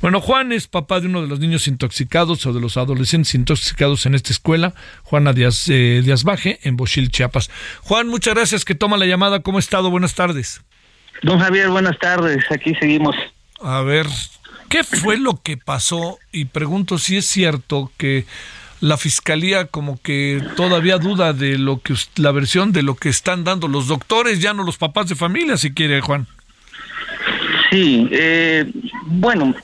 Bueno, Juan es papá de uno de los niños intoxicados o de los adolescentes intoxicados en esta escuela, Juana Díaz, eh, Díaz Baje, en Bochil, Chiapas. Juan, muchas gracias que toma la llamada. ¿Cómo ha estado? Buenas tardes. Don Javier, buenas tardes. Aquí seguimos. A ver, ¿qué fue lo que pasó? Y pregunto si es cierto que la fiscalía como que todavía duda de lo que la versión de lo que están dando los doctores, ya no los papás de familia, si quiere, Juan. Sí, eh, bueno,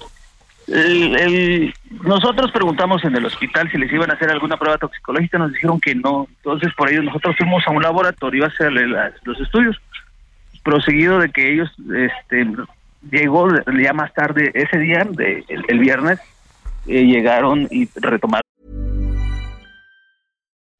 el, nosotros preguntamos en el hospital si les iban a hacer alguna prueba toxicológica, nos dijeron que no. Entonces, por ello, nosotros fuimos a un laboratorio a hacerle los estudios. Proseguido de que ellos, este, llegó ya más tarde, ese día, de, el, viernes, eh, llegaron y retomaron.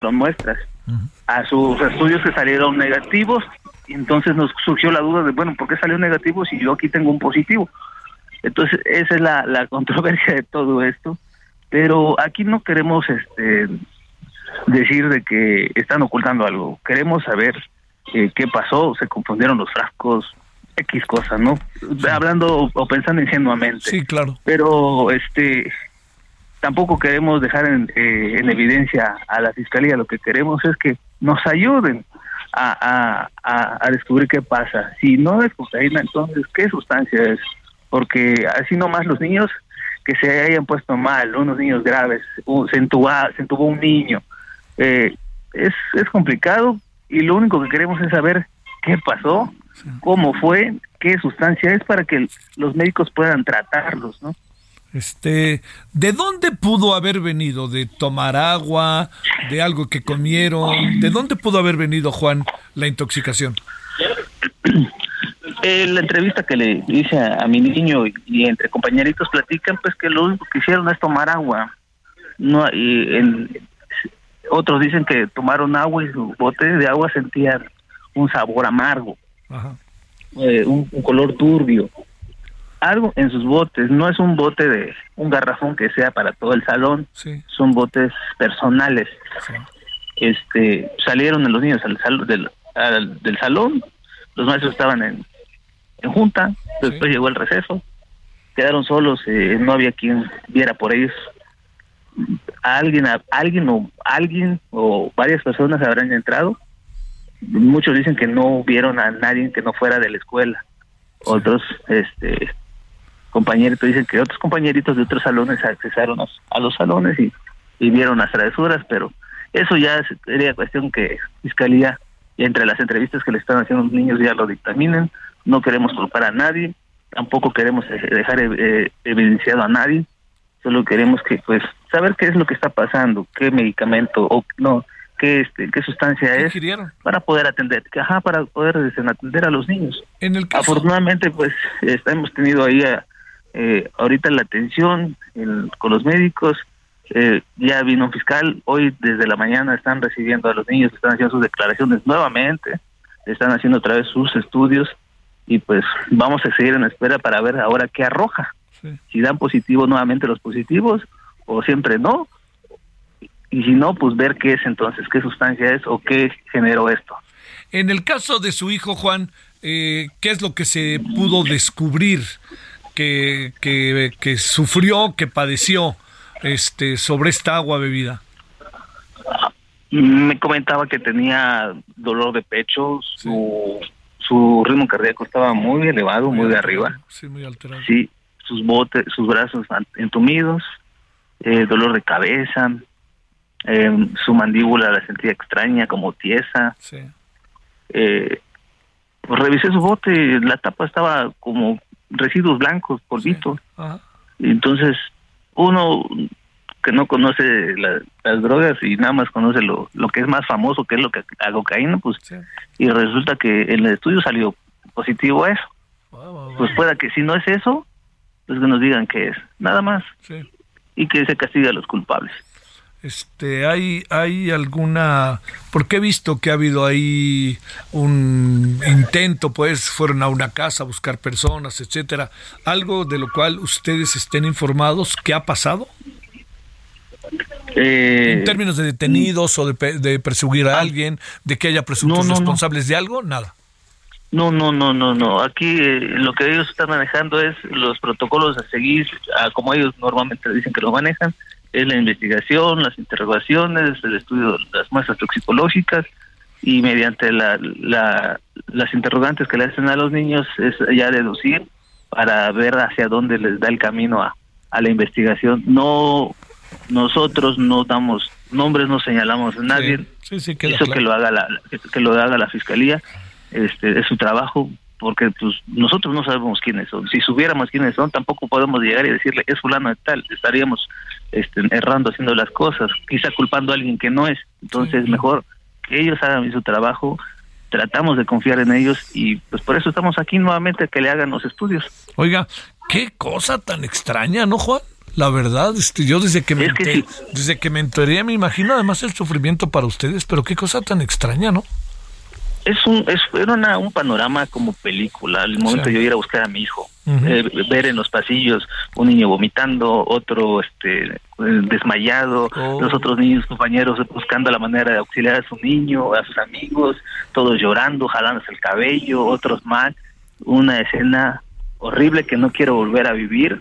Son muestras. A sus estudios que salieron negativos, y entonces nos surgió la duda de, bueno, ¿por qué salió negativo si yo aquí tengo un positivo? Entonces, esa es la, la controversia de todo esto. Pero aquí no queremos este decir de que están ocultando algo. Queremos saber eh, qué pasó, se confundieron los frascos, X cosas, ¿no? Hablando o pensando ingenuamente. Sí, claro. Pero este tampoco queremos dejar en, eh, en evidencia a la fiscalía, lo que queremos es que nos ayuden a, a, a, descubrir qué pasa. Si no es cocaína, entonces, ¿qué sustancia es? Porque así nomás los niños que se hayan puesto mal, unos niños graves, se, entuba, se entubó un niño, eh, es, es complicado y lo único que queremos es saber qué pasó, cómo fue, qué sustancia es para que los médicos puedan tratarlos, ¿no? Este, ¿de dónde pudo haber venido? ¿De tomar agua? ¿De algo que comieron? ¿De dónde pudo haber venido, Juan, la intoxicación? En la entrevista que le hice a, mi niño y, entre compañeritos platican, pues que lo único que hicieron es tomar agua. No, y otros dicen que tomaron agua y su bote de agua sentían un sabor amargo, eh, un, color turbio algo en sus botes, no es un bote de un garrafón que sea para todo el salón, son botes personales. Este salieron los niños al, del, del salón, los maestros estaban en, en junta, después llegó el receso, quedaron solos, eh, no había quien viera por ellos. alguien, alguien o alguien o varias personas habrán entrado. Muchos dicen que no vieron a nadie que no fuera de la escuela. Otros, este, compañeritos dicen que otros compañeritos de otros salones accesaron a, los salones y, vieron las travesuras, pero eso ya sería cuestión que Fiscalía, entre las entrevistas que le están haciendo los niños, ya lo dictaminen. No queremos culpar a nadie, tampoco queremos dejar eh, evidenciado a nadie, solo queremos que, pues, saber qué es lo que está pasando, qué medicamento o no, qué este qué sustancia es para poder atender ajá para poder este, atender a los niños. En el afortunadamente pues hemos tenido ahí a, eh, ahorita la atención con los médicos, eh, ya vino un fiscal, hoy desde la mañana están recibiendo a los niños, están haciendo sus declaraciones nuevamente, están haciendo otra vez sus estudios y pues vamos a seguir en espera para ver ahora qué arroja, si dan positivo nuevamente los positivos o siempre no, y si no, pues ver qué es entonces, qué sustancia es o qué generó esto. En el caso de su hijo Juan, eh, ¿qué es lo que se pudo descubrir? Que, que, sufrió, que padeció este, sobre esta agua bebida? Me comentaba que tenía dolor de pecho, su, su ritmo cardíaco estaba muy elevado, muy, de arriba. Sí, muy alterado. Sí, sus botes, sus brazos entumidos, eh, dolor de cabeza, eh, su mandíbula la sentía extraña, como tiesa. Sí. Eh, pues revisé su bote, la tapa estaba como residuos blancos, polvitos. Entonces, uno que no conoce la- las drogas y nada más conoce lo, lo que es más famoso, que es lo que la cocaína, pues, Sí. y resulta que en el estudio salió positivo a eso. Va. Pues pueda que si no es eso, pues que nos digan qué es, nada más, Sí. y que se castigue a los culpables. Este, hay, hay alguna, porque he visto que ha habido ahí un intento, pues fueron a una casa a buscar personas, etcétera, algo de lo cual ustedes estén informados, ¿qué ha pasado? Eh, En términos de detenidos o de, de perseguir a alguien, de que haya presuntos No, no, no. responsables de algo, nada. No, no, no, no, no. Aquí eh, lo que ellos están manejando es los protocolos a seguir, a como ellos normalmente dicen que lo manejan, es la investigación, las interrogaciones, el estudio de las muestras toxicológicas y mediante la, la- las interrogantes que le hacen a los niños es ya deducir para ver hacia dónde les da el camino a, a la investigación. No, nosotros no damos nombres, no señalamos a nadie Sí, eso claro. que lo haga la que, que lo haga la fiscalía este es su trabajo porque pues nosotros no sabemos quiénes son si supiéramos quiénes son tampoco podemos llegar y decirle es fulano de tal estaríamos este, errando haciendo las cosas quizá culpando a alguien que no es entonces Sí. mejor que ellos hagan su trabajo tratamos de confiar en ellos y pues por eso estamos aquí nuevamente que le hagan los estudios Oiga, qué cosa tan extraña, ¿no, Juan? La verdad, este, yo desde que me Es que enter- sí. desde que me enteré me imagino además el sufrimiento para ustedes, pero qué cosa tan extraña, ¿no? Es un es era una- un panorama como película el momento Sí. de yo ir a buscar a mi hijo eh, ver en los pasillos un niño vomitando otro este eh, desmayado Oh. los otros niños compañeros buscando la manera de auxiliar a su niño a sus amigos todos llorando jalándose el cabello otros mal una escena horrible que no quiero volver a vivir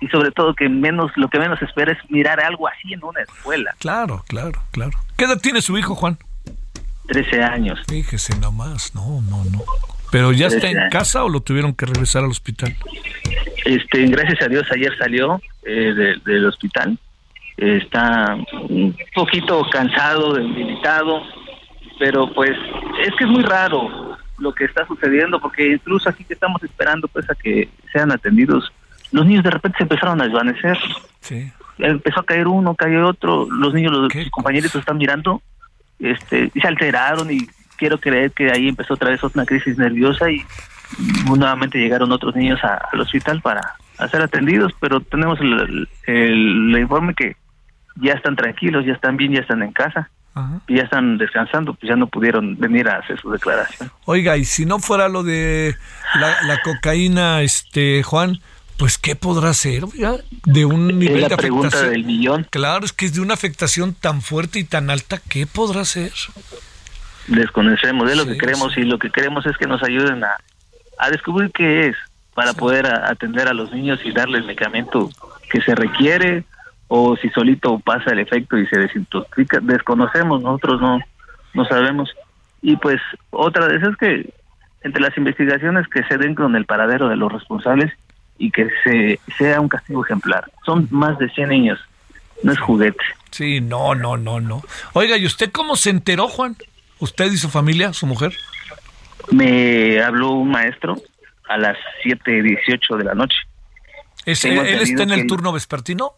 y sobre todo que menos lo que menos espera es mirar algo así en una escuela Claro, claro, claro. ¿Qué edad tiene su hijo, Juan? 13 años Fíjese nomás, no, no, no. ¿Pero ya está en años. casa o lo tuvieron que regresar al hospital? Este, gracias a Dios ayer salió eh, de- del hospital. Eh, está un poquito cansado, debilitado, pero pues es que es muy raro lo que está sucediendo porque incluso aquí que estamos esperando pues a que sean atendidos, los niños de repente se empezaron a desvanecer. Sí. Empezó a caer uno, cayó otro, los niños, los compañeritos están mirando, este, se alteraron y quiero creer que ahí empezó otra vez una crisis nerviosa y nuevamente llegaron otros niños a- al hospital para a ser atendidos, pero tenemos el, el- el informe que ya están tranquilos, ya están bien, ya están en casa, Ajá. y ya están descansando, pues ya no pudieron venir a hacer su declaración. Oiga, y si no fuera lo de la, la cocaína, este, Juan, pues ¿qué podrá ser, oiga? De un nivel Es de la pregunta afectación. del millón. Claro, es que es de una afectación tan fuerte y tan alta, ¿qué podrá ser? desconocemos, es lo que queremos sí. y lo que queremos es que nos ayuden a, a descubrir qué es para poder a- atender a los niños y darle el medicamento que se requiere o si solito pasa el efecto y se desintoxica, desconocemos, nosotros no no sabemos. Y pues otra de esas es que entre las investigaciones que se den con el paradero de los responsables y que se sea un castigo ejemplar. Son más de 100 niños, no es juguete. Sí, no, no, no, no. Oiga, ¿y usted cómo se enteró, Juan? ¿Usted y su familia, su mujer? Me habló un maestro a las 7:18 de la noche. ¿Es- ¿Él está en el turno vespertino?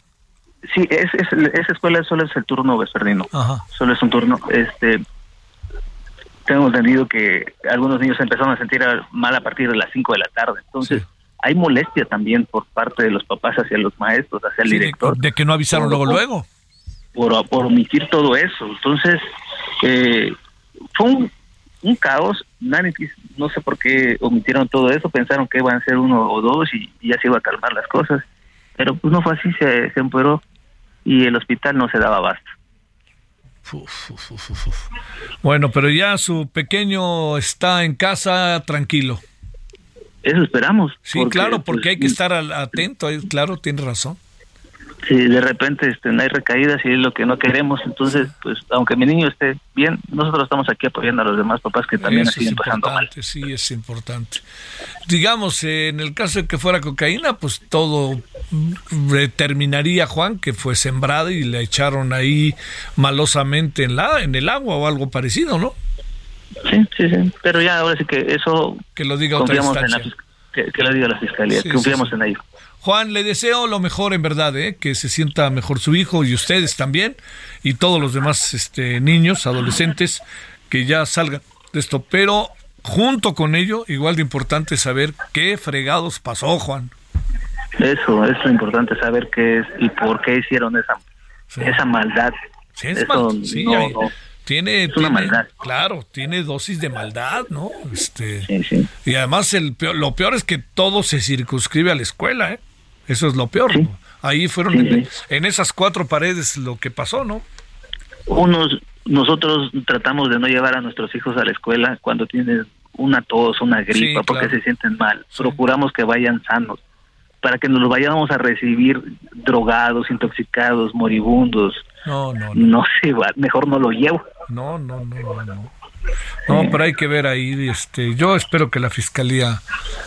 Sí, es, es- esa escuela solo es el turno vespertino. Ajá. Solo es un turno. Este, tengo entendido que algunos niños empezaron a sentir mal a partir de las 5 de la tarde. Entonces, Sí. Hay molestia también por parte de los papás hacia los maestros, hacia el Sí, director. de que no avisaron luego, Por- luego. por, por omitir todo eso. Entonces, eh, fue un, un caos. Nadie no sé por qué omitieron todo eso. Pensaron que iban a ser uno o dos y, y ya se iba a calmar las cosas. Pero pues no fue así, se, se empeoró y el hospital no se daba uf, uf, uf. Bueno, pero ya su pequeño está en casa tranquilo. Eso esperamos. Sí, porque, claro, porque pues, hay que estar al- atento, claro, tiene razón. si de repente este, no hay recaídas y es lo que no queremos, entonces, pues, aunque mi niño esté bien, nosotros estamos aquí apoyando a los demás papás que también Eso siguen es pasando mal. importante, sí, es importante. Digamos, eh, en el caso de que fuera cocaína, pues todo mm, determinaría, Juan, que fue sembrada y le echaron ahí malosamente en, la, en el agua o algo parecido, ¿no? Sí, sí, sí, pero ya ahora sí que eso Que lo diga otra la, instancia. fis- que, que lo diga la fiscalía, Sí, confiamos sí, sí. en ello. Juan, le deseo lo mejor en verdad, ¿eh? que se sienta mejor su hijo y ustedes también, y todos los demás este, niños, adolescentes, que ya salgan de esto. Pero junto con ello, igual de importante saber qué fregados pasó, Juan. Eso, es lo importante saber qué es y por qué hicieron esa, esa maldad. Sí, es Eso mal- sí, no, hay- no. Tiene, Es una tiene- maldad. claro, tiene dosis de maldad, ¿no? Este, Sí, sí. y además el peor- lo peor es que todo se circunscribe a la escuela, ¿eh? Eso es lo peor. Sí. ¿no? Ahí fueron en, esas cuatro paredes lo que pasó, ¿no? Unos, nosotros tratamos de no llevar a nuestros hijos a la escuela cuando tienen una tos, una gripa, Sí, porque claro. se sienten mal. Procuramos que vayan sanos, para que nos los vayamos a recibir drogados, intoxicados, moribundos. No, no, no. No se va, mejor no lo llevo. No, no, no, no, no. No, pero hay que ver ahí, este, yo espero que la fiscalía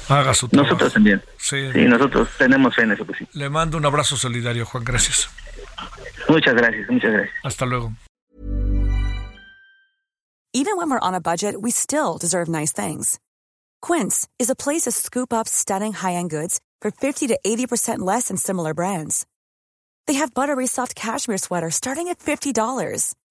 haga su trabajo. Nosotros también. Sí. Sí, nosotros tenemos fe en eso, pues sí. Le mando un abrazo solidario, Juan, gracias. Muchas gracias, muchas gracias. Hasta luego. Even when we're on a budget, we still deserve nice things. Quince is a place to scoop up stunning high-end goods for 50 to 80% less than similar brands. They have buttery soft cashmere sweaters starting at $50,